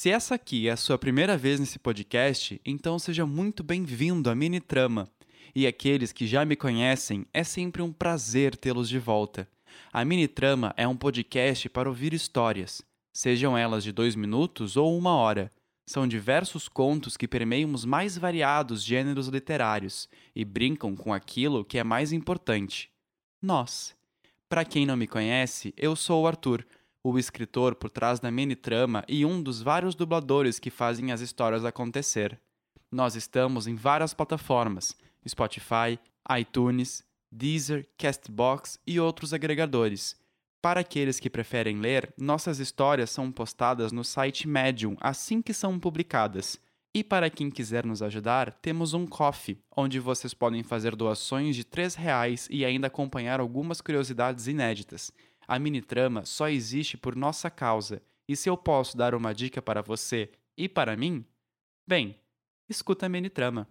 Se essa aqui é a sua primeira vez nesse podcast, então seja muito bem-vindo à Mini Trama. E aqueles que já me conhecem, é sempre um prazer tê-los de volta. A Mini Trama é um podcast para ouvir histórias, sejam elas de dois minutos ou uma hora. São diversos contos que permeiam os mais variados gêneros literários e brincam com aquilo que é mais importante: nós. Para quem não me conhece, eu sou o Arthur o escritor por trás da mini-trama e um dos vários dubladores que fazem as histórias acontecer. Nós estamos em várias plataformas: Spotify, iTunes, Deezer, Castbox e outros agregadores. Para aqueles que preferem ler, nossas histórias são postadas no site Medium assim que são publicadas. E para quem quiser nos ajudar, temos um Coffee, onde vocês podem fazer doações de R$ reais e ainda acompanhar algumas curiosidades inéditas. A mini-trama só existe por nossa causa, e se eu posso dar uma dica para você e para mim, bem, escuta a mini-trama.